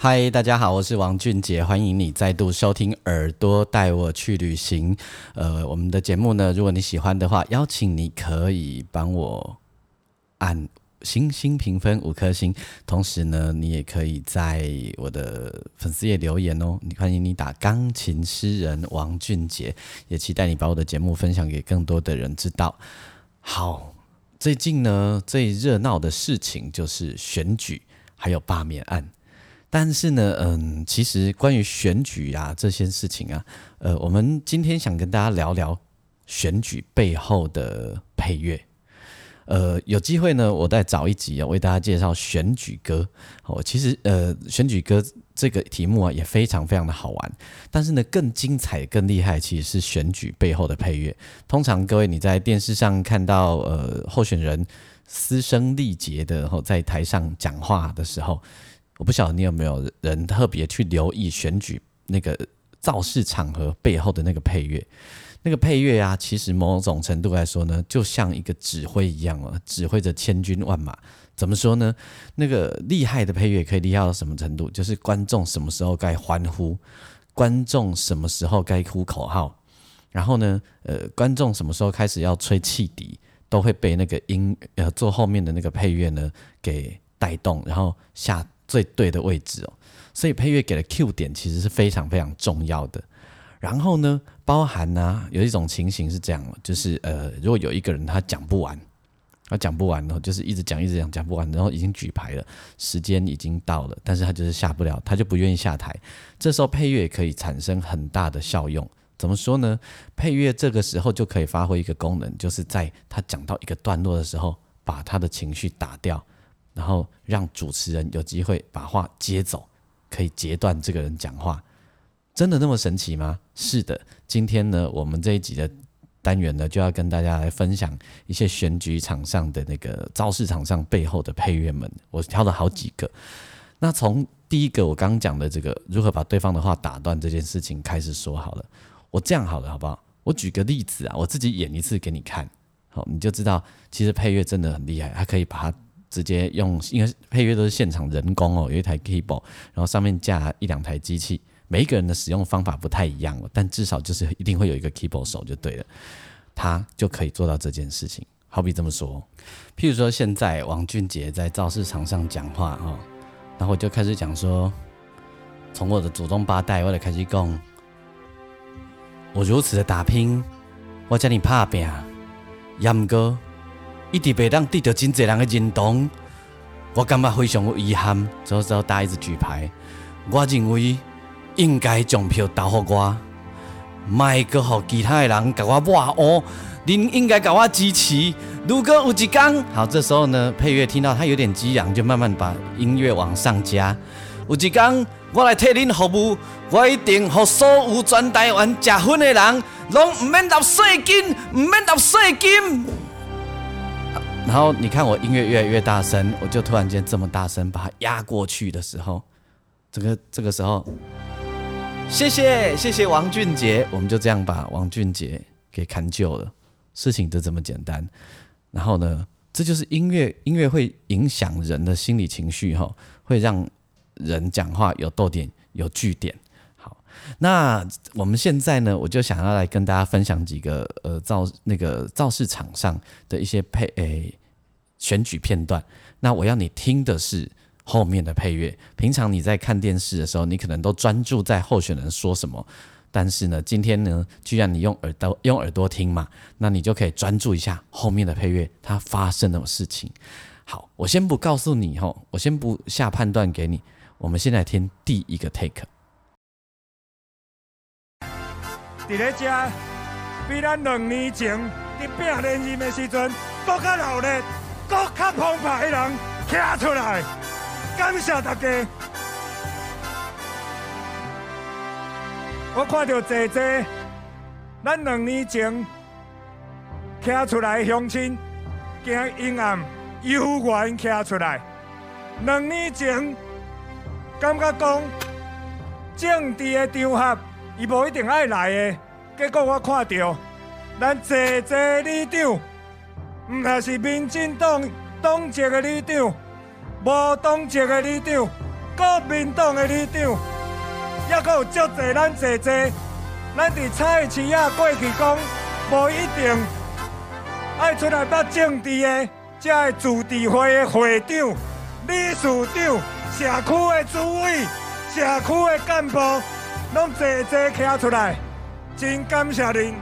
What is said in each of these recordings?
嗨，大家好，我是王俊杰，欢迎你再度收听《耳朵带我去旅行》。呃，我们的节目呢，如果你喜欢的话，邀请你可以帮我按星星评分五颗星，同时呢，你也可以在我的粉丝页留言哦。你欢迎你打钢琴诗人王俊杰，也期待你把我的节目分享给更多的人知道。好，最近呢，最热闹的事情就是选举还有罢免案。但是呢，嗯，其实关于选举啊这些事情啊，呃，我们今天想跟大家聊聊选举背后的配乐。呃，有机会呢，我再找一集啊，为大家介绍选举歌。哦，其实呃，选举歌这个题目啊，也非常非常的好玩。但是呢，更精彩、更厉害，其实是选举背后的配乐。通常各位你在电视上看到呃候选人嘶声力竭的，然后在台上讲话的时候。我不晓得你有没有人特别去留意选举那个造势场合背后的那个配乐，那个配乐啊，其实某种程度来说呢，就像一个指挥一样哦，指挥着千军万马。怎么说呢？那个厉害的配乐可以厉害到什么程度？就是观众什么时候该欢呼，观众什么时候该呼口号，然后呢，呃，观众什么时候开始要吹汽笛，都会被那个音呃做后面的那个配乐呢给带动，然后下。最对的位置哦，所以配乐给的 Q 点其实是非常非常重要的。然后呢，包含呢有一种情形是这样就是呃，如果有一个人他讲不完，他讲不完然后，就是一直讲一直讲讲不完，然后已经举牌了，时间已经到了，但是他就是下不了，他就不愿意下台。这时候配乐可以产生很大的效用。怎么说呢？配乐这个时候就可以发挥一个功能，就是在他讲到一个段落的时候，把他的情绪打掉。然后让主持人有机会把话接走，可以截断这个人讲话，真的那么神奇吗？是的，今天呢，我们这一集的单元呢，就要跟大家来分享一些选举场上的那个造势场上背后的配乐们。我挑了好几个，那从第一个我刚刚讲的这个如何把对方的话打断这件事情开始说好了。我这样好了，好不好？我举个例子啊，我自己演一次给你看，好，你就知道其实配乐真的很厉害，它可以把它。直接用，因为配乐都是现场人工哦，有一台 keyboard，然后上面架一两台机器，每一个人的使用方法不太一样哦，但至少就是一定会有一个 keyboard 手就对了，他就可以做到这件事情。好比这么说，譬如说现在王俊杰在造势场上讲话哦，然后我就开始讲说，从我的祖宗八代我来开始讲，我如此的打拼，我叫你怕病，杨哥。一直被当得到真侪人的认同，我感觉非常有遗憾。这时候大一直举牌，我认为应该将票投给我，卖阁互其他的人甲我抹黑。您应该甲我支持。如果有一天，好，这时候呢，配乐听到他有点激昂，就慢慢把音乐往上加。有一天，我来替恁服务，我一定互所有全台湾食粉的人，拢唔免纳税金，唔免纳税金。然后你看我音乐越来越大声，我就突然间这么大声把它压过去的时候，这个这个时候，谢谢谢谢王俊杰，我们就这样把王俊杰给看救了，事情就这么简单。然后呢，这就是音乐，音乐会影响人的心理情绪哈，会让人讲话有逗点有句点。那我们现在呢，我就想要来跟大家分享几个呃造那个造势场上的一些配诶选举片段。那我要你听的是后面的配乐。平常你在看电视的时候，你可能都专注在候选人说什么，但是呢，今天呢，既然你用耳朵用耳朵听嘛，那你就可以专注一下后面的配乐，它发生什么事情。好，我先不告诉你吼，我先不下判断给你。我们现在听第一个 take。伫咧遮，比咱两年前伫拼连任的时阵，搁较热烈、搁较澎湃的人，站出来，感谢大家。我看到姐姐，咱两年前站出来相亲，行阴暗幽怨站出来。两年前感觉讲政治的场合，伊无一定爱来的。结果我看到咱坐坐里长，毋但是民进党党籍的里长，无党籍的里长，国民党的里长。也阁有足侪咱坐坐，咱伫菜市仔过去讲，无一定爱出来捌政治的，才会自治会的会长、理事长、社区的主委、社区的干部，拢坐坐徛出来，真感谢您。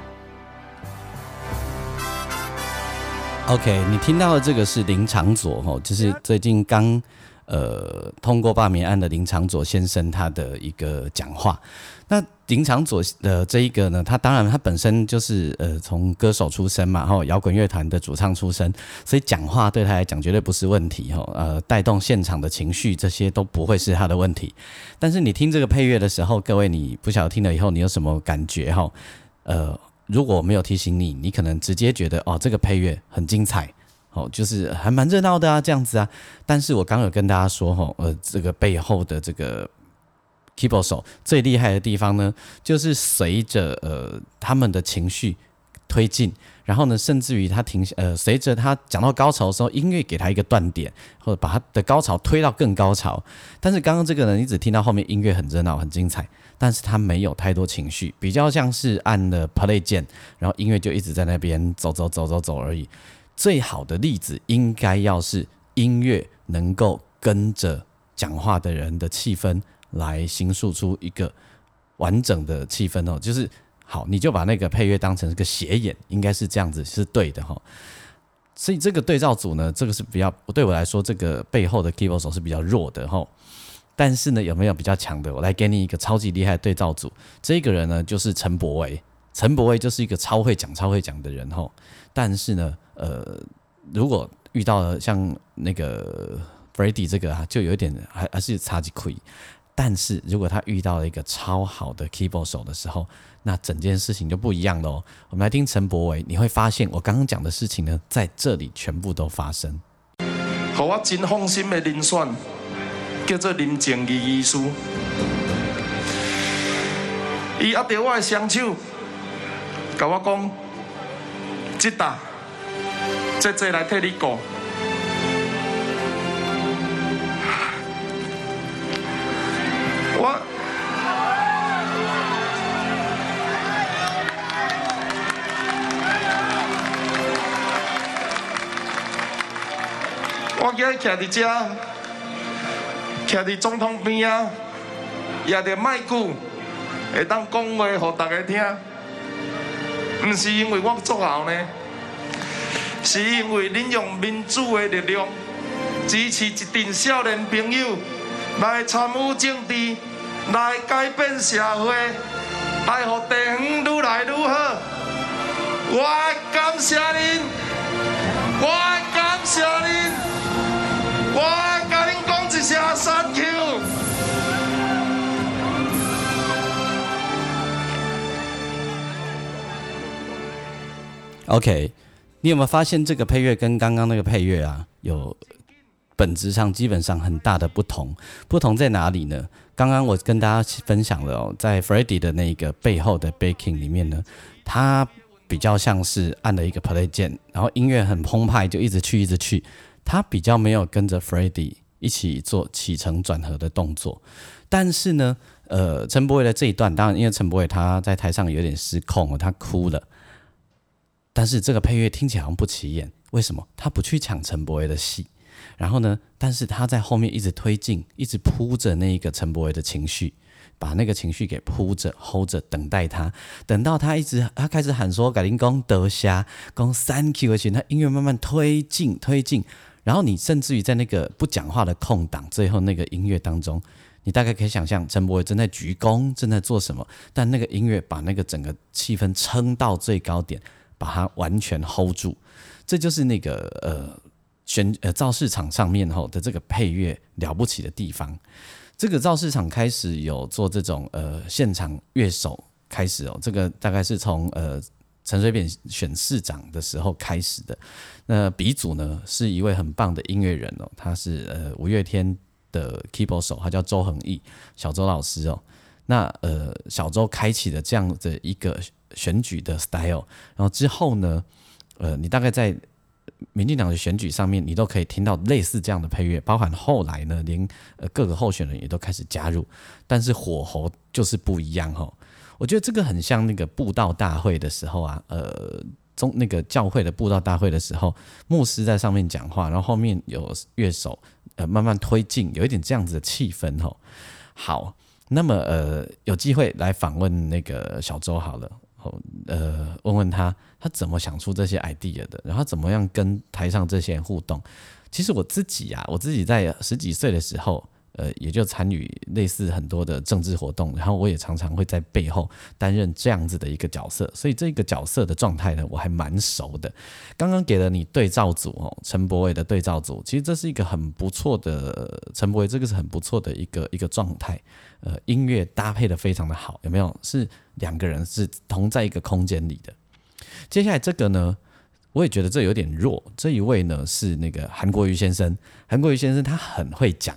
OK，你听到的这个是林长佐吼，就是最近刚。呃，通过罢免案的林长佐先生他的一个讲话，那林场佐的这一个呢，他当然他本身就是呃从歌手出身嘛，哈，摇滚乐团的主唱出身，所以讲话对他来讲绝对不是问题，哈，呃，带动现场的情绪这些都不会是他的问题。但是你听这个配乐的时候，各位你不晓得听了以后你有什么感觉，哈，呃，如果没有提醒你，你可能直接觉得哦，这个配乐很精彩。哦，就是还蛮热闹的啊，这样子啊。但是我刚有跟大家说，吼，呃，这个背后的这个 keyboard 手最厉害的地方呢，就是随着呃他们的情绪推进，然后呢，甚至于他停，呃，随着他讲到高潮的时候，音乐给他一个断点，或者把他的高潮推到更高潮。但是刚刚这个呢，你只听到后面音乐很热闹、很精彩，但是他没有太多情绪，比较像是按了 play 键，然后音乐就一直在那边走走走走走而已。最好的例子应该要是音乐能够跟着讲话的人的气氛来形塑出一个完整的气氛哦，就是好，你就把那个配乐当成一个斜眼，应该是这样子是对的哈。所以这个对照组呢，这个是比较对我来说，这个背后的 keyboard 手是比较弱的哈。但是呢，有没有比较强的？我来给你一个超级厉害对照组，这个人呢就是陈柏维，陈柏维就是一个超会讲、超会讲的人哈。但是呢。呃，如果遇到了像那个 Freddie 这个啊，就有一点还还是差几亏。但是如果他遇到了一个超好的 keyboard 手的时候，那整件事情就不一样喽。我们来听陈柏伟，你会发现我刚刚讲的事情呢，在这里全部都发生。和我真放心的人选叫做林正义医师，伊压着我的双手，甲我讲，这打。这这来替你过。今日徛伫遮，徛伫总统边啊，也着麦克，会当讲话，互大家听。毋是因为我作后呢。是因为恁用民主的力量支持一群少年朋友来参与政治，来改变社会，来互地方愈来愈好。我感谢恁，我 OK。你有没有发现这个配乐跟刚刚那个配乐啊，有本质上基本上很大的不同？不同在哪里呢？刚刚我跟大家分享了哦，在 Freddie 的那个背后的 Baking 里面呢，它比较像是按了一个 Play 键，然后音乐很澎湃，就一直去一直去，它比较没有跟着 Freddie 一起做起承转合的动作。但是呢，呃，陈柏伟的这一段，当然因为陈柏伟他在台上有点失控，他哭了。但是这个配乐听起来好像不起眼，为什么？他不去抢陈柏维的戏，然后呢？但是他在后面一直推进，一直铺着那一个陈柏维的情绪，把那个情绪给铺着、hold 着，等待他。等到他一直他开始喊说“改林公德虾公 thank you” 而且他音乐慢慢推进、推进，然后你甚至于在那个不讲话的空档，最后那个音乐当中，你大概可以想象陈柏维正在鞠躬，正在做什么，但那个音乐把那个整个气氛撑到最高点。把它完全 hold 住，这就是那个呃选呃造势场上面吼的这个配乐了不起的地方。这个造势场开始有做这种呃现场乐手开始哦，这个大概是从呃陈水扁选市长的时候开始的。那鼻祖呢是一位很棒的音乐人哦，他是呃五月天的 keyboard 手，他叫周恒毅，小周老师哦。那呃小周开启了这样的一个选举的 style，然后之后呢，呃你大概在民进党的选举上面，你都可以听到类似这样的配乐，包含后来呢，连呃各个候选人也都开始加入，但是火候就是不一样哦。我觉得这个很像那个布道大会的时候啊，呃中那个教会的布道大会的时候，牧师在上面讲话，然后后面有乐手呃慢慢推进，有一点这样子的气氛哈。好，那么呃有机会来访问那个小周好了。呃，问问他，他怎么想出这些 idea 的？然后怎么样跟台上这些人互动？其实我自己啊，我自己在十几岁的时候，呃，也就参与类似很多的政治活动，然后我也常常会在背后担任这样子的一个角色，所以这个角色的状态呢，我还蛮熟的。刚刚给了你对照组哦，陈柏伟的对照组，其实这是一个很不错的，陈柏伟这个是很不错的一个一个状态。呃，音乐搭配的非常的好，有没有？是两个人是同在一个空间里的。接下来这个呢，我也觉得这有点弱。这一位呢是那个韩国瑜先生，韩国瑜先生他很会讲，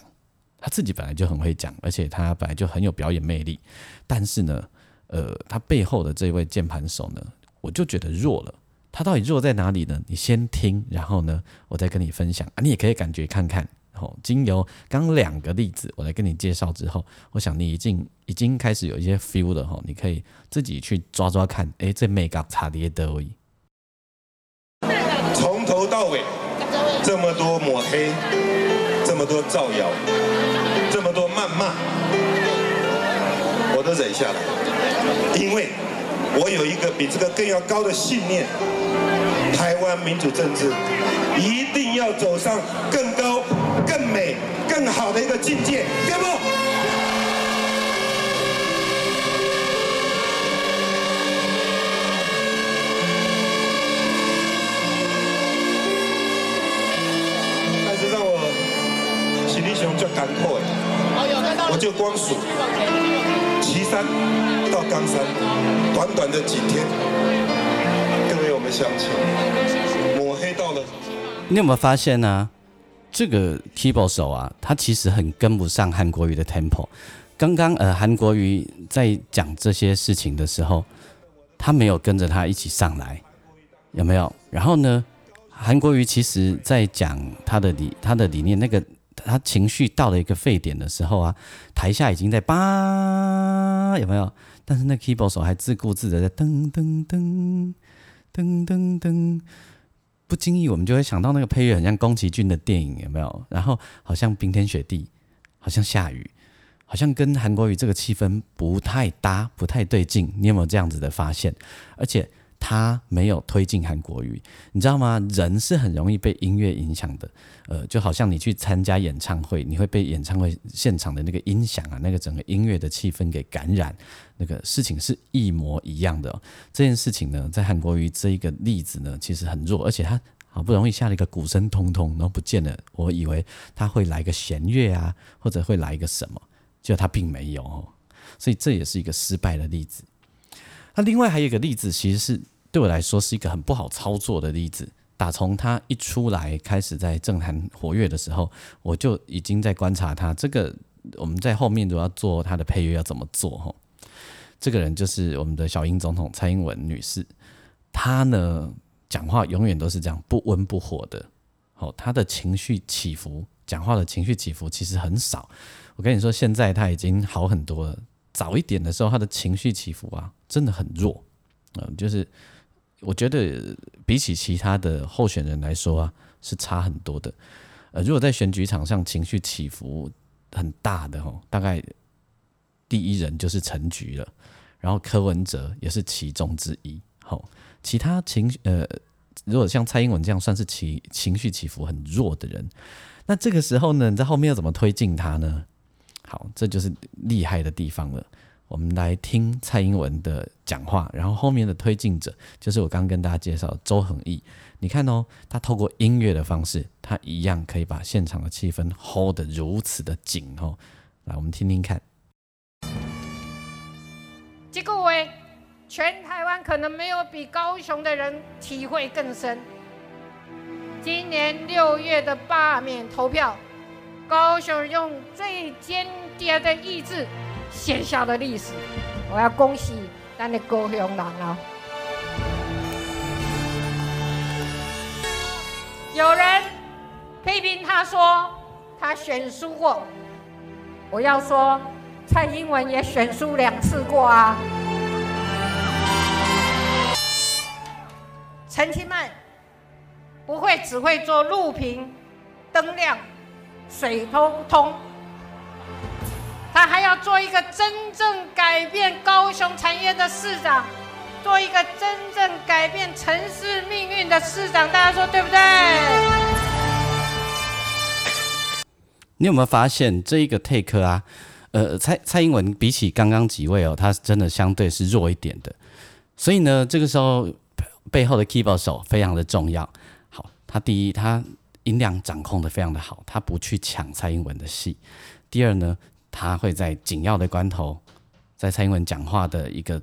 他自己本来就很会讲，而且他本来就很有表演魅力。但是呢，呃，他背后的这位键盘手呢，我就觉得弱了。他到底弱在哪里呢？你先听，然后呢，我再跟你分享啊。你也可以感觉看看。哦，经由刚两个例子，我来跟你介绍之后，我想你已经已经开始有一些 feel 了哈，你可以自己去抓抓看，哎，这美港差别的而已。从头到尾，这么多抹黑，这么多造谣，这么多谩骂，我都忍下来，因为我有一个比这个更要高的信念：台湾民主政治一定要走上更高。更美、更好的一个境界，对不？但是让我心里想最感慨的，我就光数岐山到冈山，短短的几天，各位我们相亲，抹黑到了。你有没有发现呢？这个 keyboard 手啊，他其实很跟不上韩国瑜的 tempo。刚刚呃，韩国瑜在讲这些事情的时候，他没有跟着他一起上来，有没有？然后呢，韩国瑜其实在讲他的理他的理念，那个他情绪到了一个沸点的时候啊，台下已经在叭，有没有？但是那 keyboard 手还自顾自的在噔噔噔噔噔噔。不经意，我们就会想到那个配乐很像宫崎骏的电影，有没有？然后好像冰天雪地，好像下雨，好像跟韩国语这个气氛不太搭，不太对劲。你有没有这样子的发现？而且。他没有推进韩国语，你知道吗？人是很容易被音乐影响的，呃，就好像你去参加演唱会，你会被演唱会现场的那个音响啊，那个整个音乐的气氛给感染，那个事情是一模一样的。这件事情呢，在韩国语这一个例子呢，其实很弱，而且他好不容易下了一个鼓声通通，然后不见了，我以为他会来个弦乐啊，或者会来一个什么，结果他并没有，所以这也是一个失败的例子。那另外还有一个例子，其实是对我来说是一个很不好操作的例子。打从他一出来开始在政坛活跃的时候，我就已经在观察他。这个我们在后面都要做他的配乐要怎么做哈。这个人就是我们的小英总统蔡英文女士，她呢讲话永远都是这样不温不火的。好，她的情绪起伏，讲话的情绪起伏其实很少。我跟你说，现在她已经好很多了。早一点的时候，他的情绪起伏啊，真的很弱，嗯，就是我觉得比起其他的候选人来说啊，是差很多的。呃，如果在选举场上情绪起伏很大的吼，大概第一人就是陈菊了，然后柯文哲也是其中之一。吼，其他情呃，如果像蔡英文这样算是情情绪起伏很弱的人，那这个时候呢，你在后面要怎么推进他呢？好，这就是厉害的地方了。我们来听蔡英文的讲话，然后后面的推进者就是我刚跟大家介绍周恒毅。你看哦，他透过音乐的方式，他一样可以把现场的气氛 hold 得如此的紧哦。来，我们听听看。这个位，全台湾可能没有比高雄的人体会更深。今年六月的罢免投票，高雄用最坚定的意志。写下的历史，我要恭喜咱的高雄人啊！有人批评他说他选输过，我要说蔡英文也选输两次过啊！陈其迈不会只会做录屏、灯亮、水通通。他还要做一个真正改变高雄产业的市长，做一个真正改变城市命运的市长。大家说对不对？你有没有发现这一个 take 啊？呃，蔡蔡英文比起刚刚几位哦，他真的相对是弱一点的。所以呢，这个时候背后的 keyboard 手非常的重要。好，他第一，他音量掌控的非常的好，他不去抢蔡英文的戏。第二呢？他会在紧要的关头，在蔡英文讲话的一个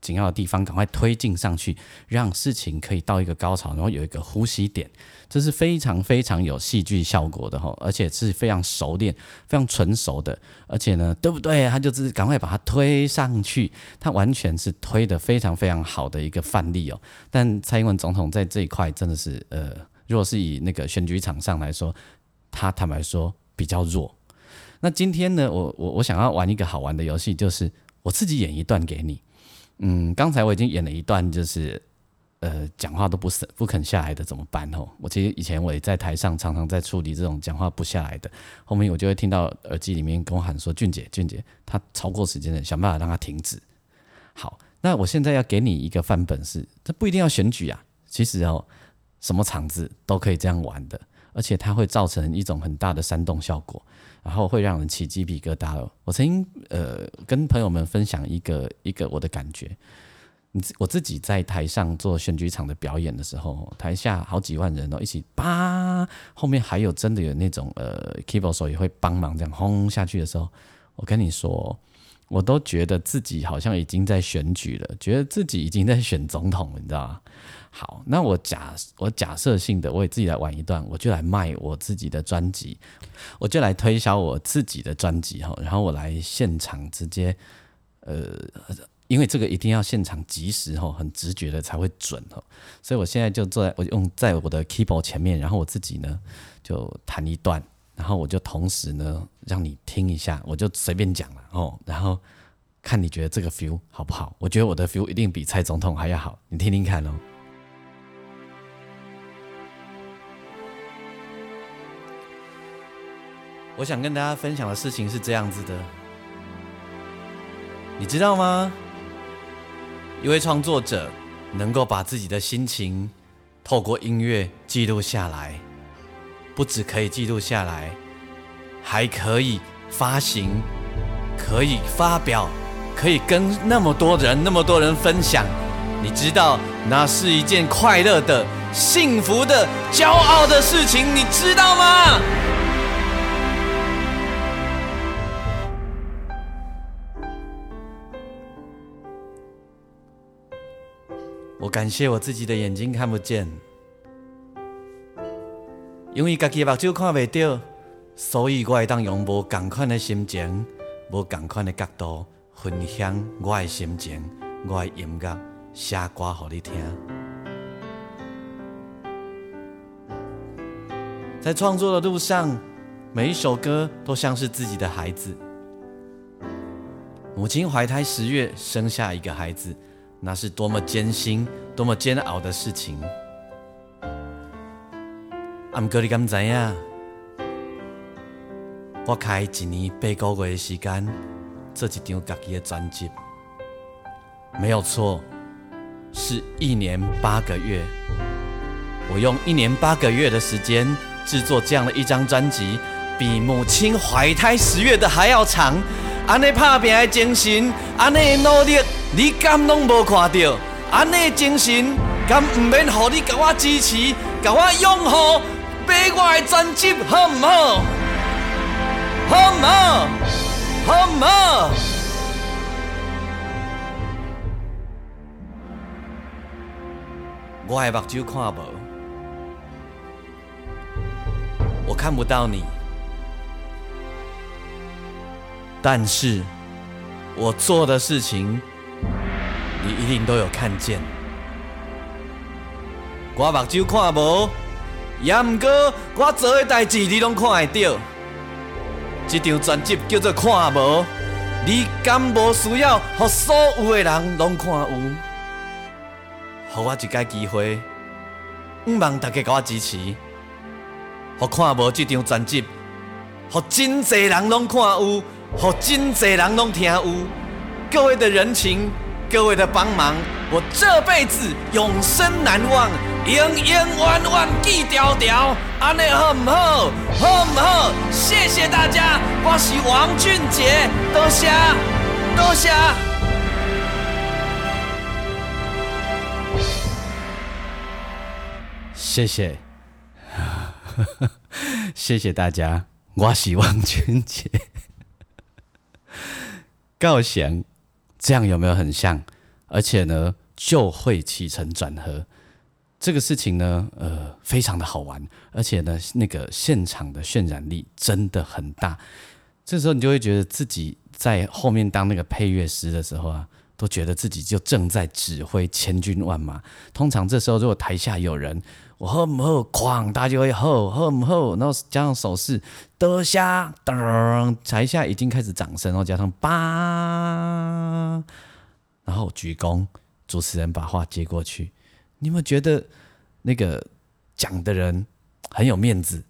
紧要的地方，赶快推进上去，让事情可以到一个高潮，然后有一个呼吸点，这是非常非常有戏剧效果的哈，而且是非常熟练、非常纯熟的，而且呢，对不对？他就是赶快把它推上去，他完全是推的非常非常好的一个范例哦。但蔡英文总统在这一块真的是，呃，如果是以那个选举场上来说，他坦白说比较弱。那今天呢，我我我想要玩一个好玩的游戏，就是我自己演一段给你。嗯，刚才我已经演了一段，就是呃讲话都不是不肯下来的怎么办哦？我其实以前我也在台上常常在处理这种讲话不下来的，后面我就会听到耳机里面跟我喊说：“俊杰，俊杰，他超过时间了，想办法让他停止。”好，那我现在要给你一个范本，是这不一定要选举啊，其实哦，什么场子都可以这样玩的，而且它会造成一种很大的煽动效果。然后会让人起鸡皮疙瘩。我曾经呃跟朋友们分享一个一个我的感觉，你我自己在台上做选举场的表演的时候，台下好几万人哦，一起叭，后面还有真的有那种呃 keyboard 手也会帮忙这样轰下去的时候，我跟你说，我都觉得自己好像已经在选举了，觉得自己已经在选总统了，你知道吗？好，那我假我假设性的，我也自己来玩一段，我就来卖我自己的专辑，我就来推销我自己的专辑哈，然后我来现场直接，呃，因为这个一定要现场及时哈，很直觉的才会准哈，所以我现在就坐在我用在我的 keyboard 前面，然后我自己呢就弹一段，然后我就同时呢让你听一下，我就随便讲了哦，然后看你觉得这个 feel 好不好？我觉得我的 feel 一定比蔡总统还要好，你听听看哦。我想跟大家分享的事情是这样子的，你知道吗？一位创作者能够把自己的心情透过音乐记录下来，不只可以记录下来，还可以发行，可以发表，可以跟那么多人、那么多人分享。你知道，那是一件快乐的、幸福的、骄傲的事情，你知道吗？我感谢我自己的眼睛看不见，因为家己目睭看袂到，所以我会当用无共款的心情、无共款的角度分享我的心情、我的音乐写歌给你听。在创作的路上，每一首歌都像是自己的孩子。母亲怀胎十月生下一个孩子。那是多么艰辛、多么煎熬的事情。阿姆哥，你敢知影？我开一年八个月的时间做一张家己的专辑，没有错，是一年八个月。我用一年八个月的时间制作这样的一张专辑，比母亲怀胎十月的还要长。安尼拍拼的精神，安尼的努力，你敢拢无看到？安尼的精神，敢毋免互你甲我支持，甲我拥护，买我的专辑好毋好？好毋好？好毋好？我的目睭看无，我看不到你。但是，我做的事情，你一定都有看见。我目睭看无，也毋过我做的代志你拢看会到。这张专辑叫做看无，你敢无需要，互所有的人拢看有？互我一个机会，毋望大家甲我支持，互看无这张专辑，互真济人拢看有。好，真济人拢听有，各位的人情，各位的帮忙，我这辈子永生难忘，永永远远记条条。安尼好唔好？好唔好？谢谢大家，我是王俊杰，多谢，多谢，谢谢，谢谢大家，我是王俊杰。高翔，这样有没有很像？而且呢，就会起承转合，这个事情呢，呃，非常的好玩，而且呢，那个现场的渲染力真的很大。这时候你就会觉得自己在后面当那个配乐师的时候啊，都觉得自己就正在指挥千军万马。通常这时候如果台下有人，我喝唔喝，哐，大家就会喝喝唔喝，然后加上手势，得下，噔，台下已经开始掌声，然后加上八，然后鞠躬，主持人把话接过去。你有没有觉得那个讲的人很有面子，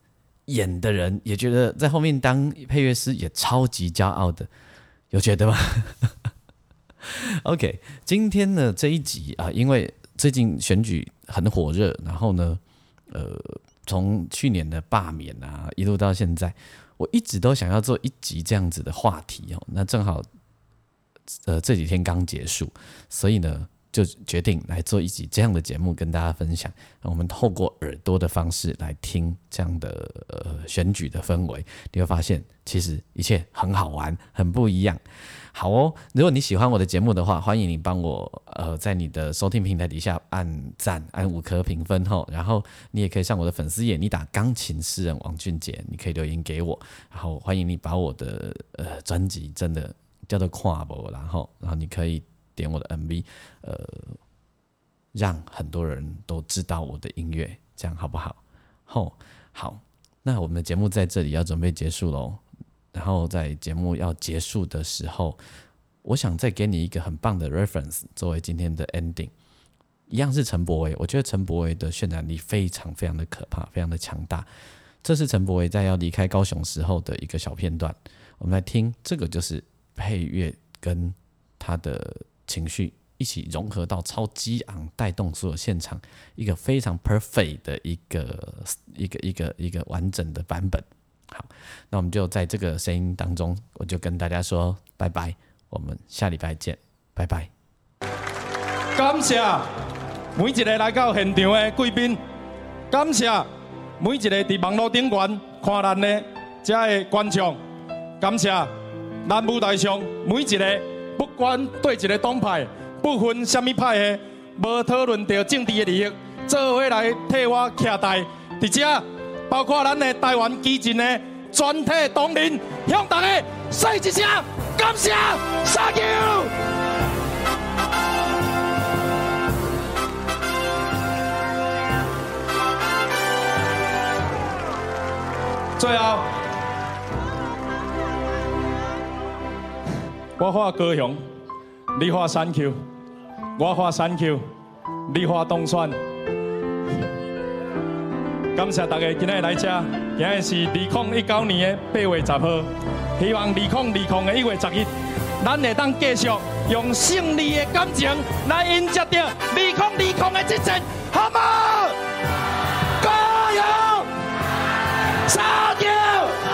演的人也觉得在后面当配乐师也超级骄傲的，有觉得吗？OK，今天呢这一集啊，因为。最近选举很火热，然后呢，呃，从去年的罢免啊，一路到现在，我一直都想要做一集这样子的话题哦。那正好，呃，这几天刚结束，所以呢，就决定来做一集这样的节目跟大家分享。我们透过耳朵的方式来听这样的呃选举的氛围，你会发现其实一切很好玩，很不一样。好哦，如果你喜欢我的节目的话，欢迎你帮我呃在你的收听平台底下按赞，按五颗评分吼。然后你也可以上我的粉丝页，你打钢琴诗人王俊杰，你可以留言给我。然后欢迎你把我的呃专辑真的叫做跨博，然后然后你可以点我的 MV，呃，让很多人都知道我的音乐，这样好不好？吼，好，那我们的节目在这里要准备结束喽。然后在节目要结束的时候，我想再给你一个很棒的 reference 作为今天的 ending，一样是陈柏维。我觉得陈柏维的渲染力非常非常的可怕，非常的强大。这是陈柏维在要离开高雄时候的一个小片段，我们来听。这个就是配乐跟他的情绪一起融合到超激昂，带动所有现场一个非常 perfect 的一个一个一个一个完整的版本。好，那我们就在这个声音当中，我就跟大家说拜拜，我们下礼拜见，拜拜。感谢每一个来到现场的贵宾，感谢每一个在网络顶端看咱的这的观众，感谢咱舞台上每一个不管对一个党派，不分什么派的，无讨论到政治的利益，做伙来替我徛台，伫这。包括咱的台湾基进的全体党人，向大家说一声感谢，Thank you。最后，我画高雄，你画山丘，我画山丘，你画东山。感谢大家今日来吃，今日是二零一九年的八月十号，希望二零二零的一月十一，咱会当继续用胜利的感情来迎接着二零二零的之前，好吗？加油！加油！加油！加油！